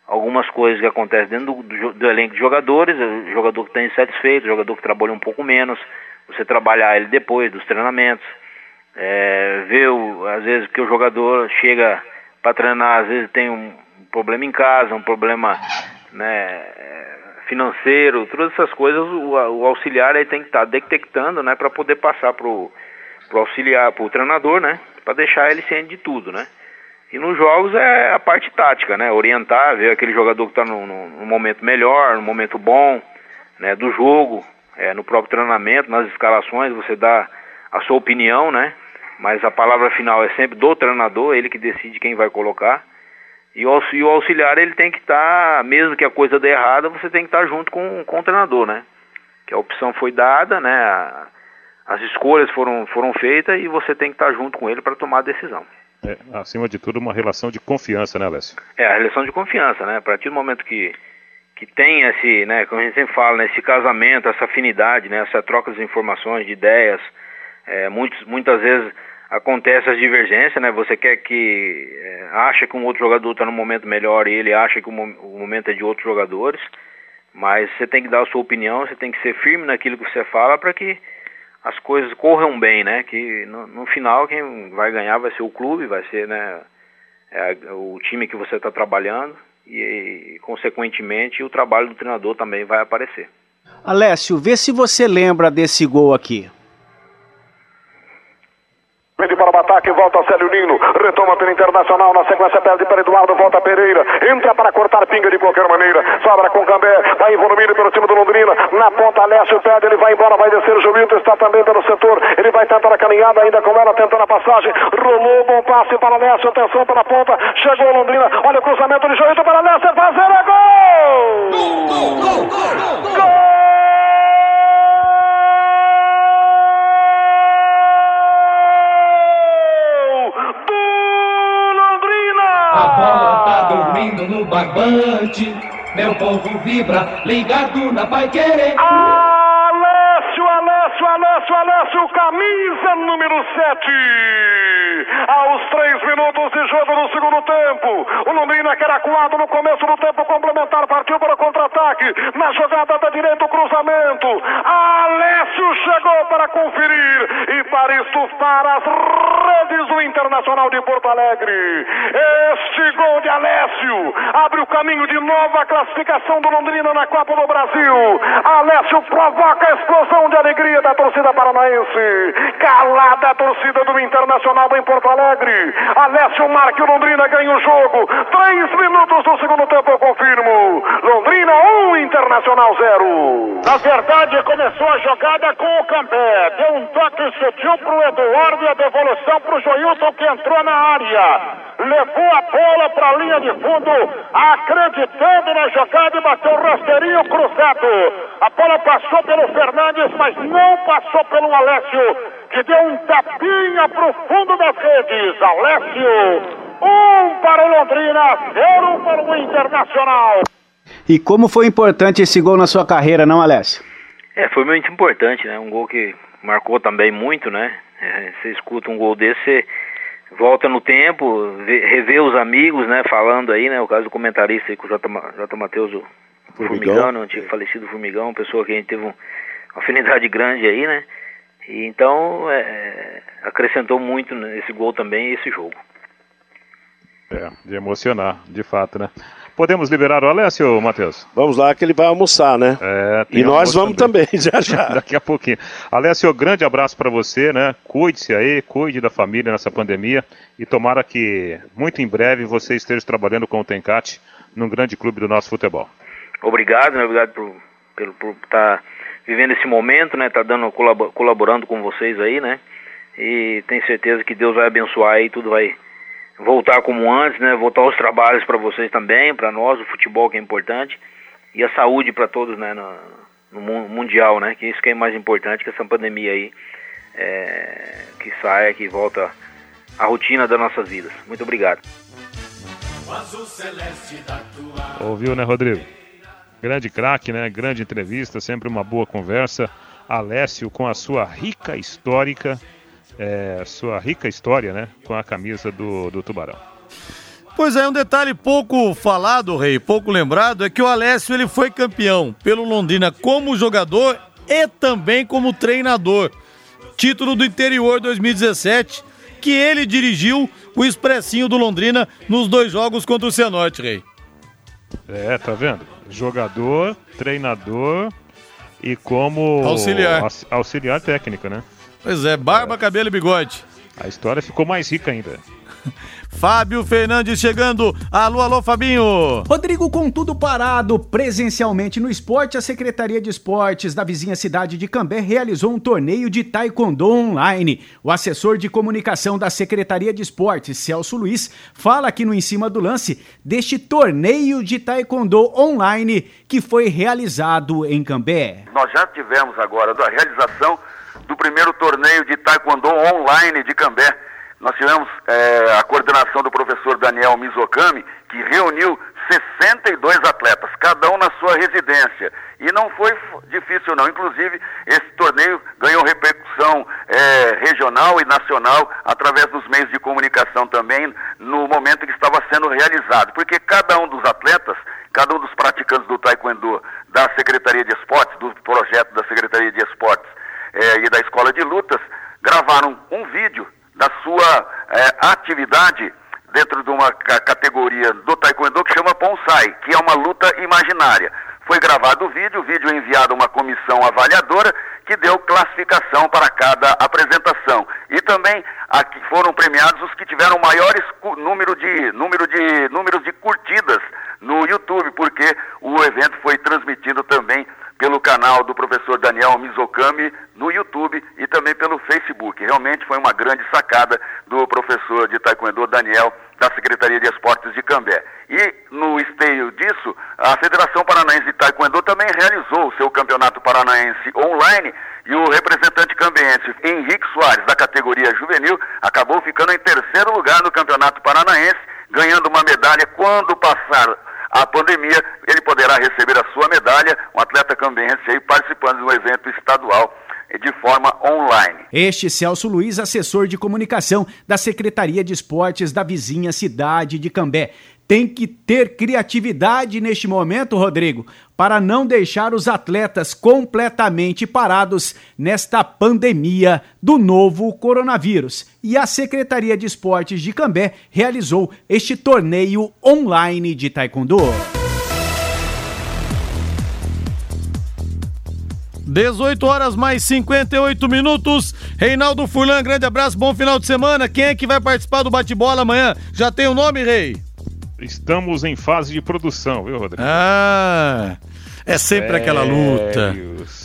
algumas coisas que acontecem dentro do, do, do elenco de jogadores, o jogador que está insatisfeito, jogador que trabalha um pouco menos, você trabalhar ele depois dos treinamentos, é, ver o, às vezes que o jogador chega para treinar, às vezes tem um problema em casa, um problema né, financeiro, todas essas coisas o, o auxiliar ele tem que estar tá detectando, né, para poder passar pro, pro auxiliar, pro treinador, né, para deixar ele ciente de tudo, né. E nos jogos é a parte tática, né, orientar, ver aquele jogador que está no, no, momento melhor, no momento bom, né, do jogo, é, no próprio treinamento, nas escalações, você dá a sua opinião, né, mas a palavra final é sempre do treinador, ele que decide quem vai colocar. E o auxiliar ele tem que estar, tá, mesmo que a coisa dê errada, você tem que estar tá junto com, com o treinador, né? Que a opção foi dada, né? As escolhas foram, foram feitas e você tem que estar tá junto com ele para tomar a decisão. É, acima de tudo, uma relação de confiança, né, Alessio? É, a relação de confiança, né? A partir do momento que, que tem esse, né, como a gente sempre fala, né, esse casamento, essa afinidade, né, essa troca de informações, de ideias, é, muitos, muitas vezes acontece as divergências, né? Você quer que é, acha que um outro jogador está no momento melhor e ele acha que o, o, momento é de outros jogadores, mas você tem que dar a sua opinião, você tem que ser firme naquilo que você fala para que as coisas corram bem, né? Que no, no, final quem vai ganhar vai ser o clube, vai ser né, é, o time que você está trabalhando e, consequentemente, o trabalho do treinador também vai aparecer. Alessio, vê se você lembra desse gol aqui. Vende para o ataque, volta Célio Nino, retoma pelo Internacional, na sequência perde para Eduardo, volta Pereira, entra para cortar pinga de qualquer maneira, sobra com Cambé, vai evoluindo pelo time do Londrina, na ponta Alessio perde, ele vai embora, vai descer o Jumilton, está também pelo setor, ele vai tentar a caminhada ainda com ela, tentando a passagem, rolou, bom passe para Alessio, atenção pela ponta, chegou Londrina, olha o cruzamento de Jumilton para Alessio, fazer é gol! Gol! Gol! Gol! gol! gol! No barbante, meu povo vibra, ligado na pai querer. Alessio, Alessio, Alessio, Alessio, camisa número 7. Aos três minutos de jogo no segundo tempo, o Londrina que era acuado no começo do tempo complementar partiu para o contra-ataque. Na jogada da direita, o cruzamento. Alessio chegou para conferir e para estufar as redes do Internacional de Porto Alegre. Este gol de Alessio abre o caminho de nova classificação do Londrina na Copa do Brasil. Alessio provoca a explosão de alegria da torcida paranaense. Calada a torcida do Internacional em Porto Alegre. Alessio marca o Londrina ganha o jogo. Três minutos do segundo tempo, eu confirmo. Londrina 1, um, Internacional 0. Na verdade, começou a jogada com o Cambé. Deu um toque sutil pro Eduardo e a devolução pro Joilton que entrou na área. Levou a bola para a linha de fundo, acreditando na jogada e bateu o rasteirinho cruzado. A bola passou pelo Fernandes, mas não passou pelo Alessio, que deu um tapinha pro fundo das redes. Alessio, um para o Londrina, zero para o Internacional. E como foi importante esse gol na sua carreira, não, Alessio? É, foi muito importante, né? Um gol que marcou também muito, né? É, você escuta um gol desse, você volta no tempo, vê, revê os amigos, né? Falando aí, né? O caso do comentarista aí com o J. J. Matheus, o Formigão, Formigão né? antigo falecido Formigão, uma pessoa que a gente teve uma afinidade grande aí, né? E então é, acrescentou muito nesse gol também esse jogo. É, de emocionar, de fato, né? Podemos liberar o Alessio, Matheus? Vamos lá que ele vai almoçar, né? É, e nós vamos também. também, já já. Daqui a pouquinho. Alessio, grande abraço para você, né? Cuide-se aí, cuide da família nessa pandemia e tomara que muito em breve você esteja trabalhando com o Tencate num grande clube do nosso futebol. Obrigado, né? obrigado por, por, por estar tá vivendo esse momento, né? Tá dando colaborando com vocês aí, né? E tenho certeza que Deus vai abençoar e tudo vai voltar como antes, né? Voltar aos trabalhos para vocês também, para nós, o futebol que é importante e a saúde para todos, né? No, no, mundial, né? Que isso que é mais importante que essa pandemia aí é, que saia, que volta à rotina das nossas vidas. Muito obrigado. Ouviu, né, Rodrigo? Grande craque, né? Grande entrevista, sempre uma boa conversa. Alessio com a sua rica histórica é, sua rica história, né, com a camisa do, do Tubarão. Pois é, um detalhe pouco falado, Rei, pouco lembrado, é que o Alessio ele foi campeão pelo Londrina como jogador e também como treinador. Título do interior 2017, que ele dirigiu o expressinho do Londrina nos dois jogos contra o Cianorte, Rei. É, tá vendo? Jogador, treinador e como auxiliar, auxiliar técnico, né? Pois é, barba, é. cabelo e bigode. A história ficou mais rica ainda. Fábio Fernandes chegando. Alô, alô, Fabinho. Rodrigo, com tudo parado presencialmente no esporte, a Secretaria de Esportes da vizinha cidade de Cambé realizou um torneio de taekwondo online. O assessor de comunicação da Secretaria de Esportes, Celso Luiz, fala aqui no Em Cima do Lance deste torneio de taekwondo online que foi realizado em Cambé. Nós já tivemos agora a realização do primeiro torneio de taekwondo online de Cambé. Nós tivemos é, a coordenação do professor Daniel Mizokami, que reuniu 62 atletas, cada um na sua residência. E não foi difícil não, inclusive esse torneio ganhou repercussão é, regional e nacional através dos meios de comunicação também no momento que estava sendo realizado, porque cada um dos atletas, cada um dos praticantes do taekwondo da Secretaria de Esportes, do projeto da Secretaria de Esportes é, e da Escola de Lutas gravaram um vídeo da sua é, atividade dentro de uma categoria do Taekwondo que chama Bonsai, que é uma luta imaginária. Foi gravado o vídeo, o vídeo é enviado a uma comissão avaliadora que deu classificação para cada apresentação. E também aqui foram premiados os que tiveram maiores número de, número de, números de curtidas no YouTube, porque o evento foi transmitido também pelo canal do professor Daniel Mizokami no YouTube e também pelo Facebook. Realmente foi uma grande sacada do professor de Taekwondo Daniel da Secretaria de Esportes de Cambé. E no esteio disso, a Federação Paranaense de Taekwondo também realizou o seu campeonato paranaense online e o representante cambiense Henrique Soares, da categoria juvenil, acabou ficando em terceiro lugar no campeonato paranaense, ganhando uma medalha quando passar a pandemia, ele poderá receber a sua medalha, um cambiense aí participando de um evento estadual de forma online. Este Celso Luiz, assessor de comunicação da Secretaria de Esportes da vizinha cidade de Cambé. Tem que ter criatividade neste momento, Rodrigo, para não deixar os atletas completamente parados nesta pandemia do novo coronavírus. E a Secretaria de Esportes de Cambé realizou este torneio online de taekwondo. 18 horas mais 58 minutos. Reinaldo Furlan, grande abraço, bom final de semana. Quem é que vai participar do bate-bola amanhã? Já tem o nome, Rei? Estamos em fase de produção, viu, Rodrigo? Ah, é sempre aquela luta.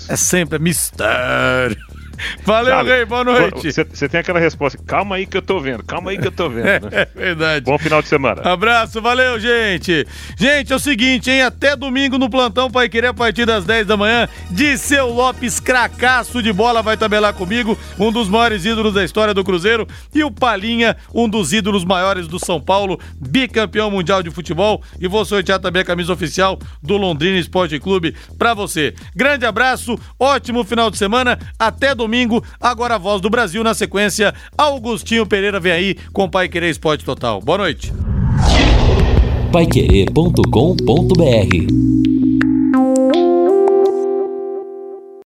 É sempre mistério. Valeu, Sabe, Rei, boa noite. Você tem aquela resposta, calma aí que eu tô vendo, calma aí que eu tô vendo. Né? É verdade. Bom final de semana. Abraço, valeu, gente. Gente, é o seguinte, hein? Até domingo no plantão Pai Querer a partir das 10 da manhã. Disseu Lopes, cracaço de bola, vai tabelar comigo, um dos maiores ídolos da história do Cruzeiro. E o Palinha, um dos ídolos maiores do São Paulo, bicampeão mundial de futebol. E vou sortear também a camisa oficial do Londrina Esporte Clube pra você. Grande abraço, ótimo final de semana. Até domingo domingo. Agora a voz do Brasil na sequência. Augustinho Pereira vem aí com Pai Querer Esporte Total. Boa noite. Paiquerê.com.br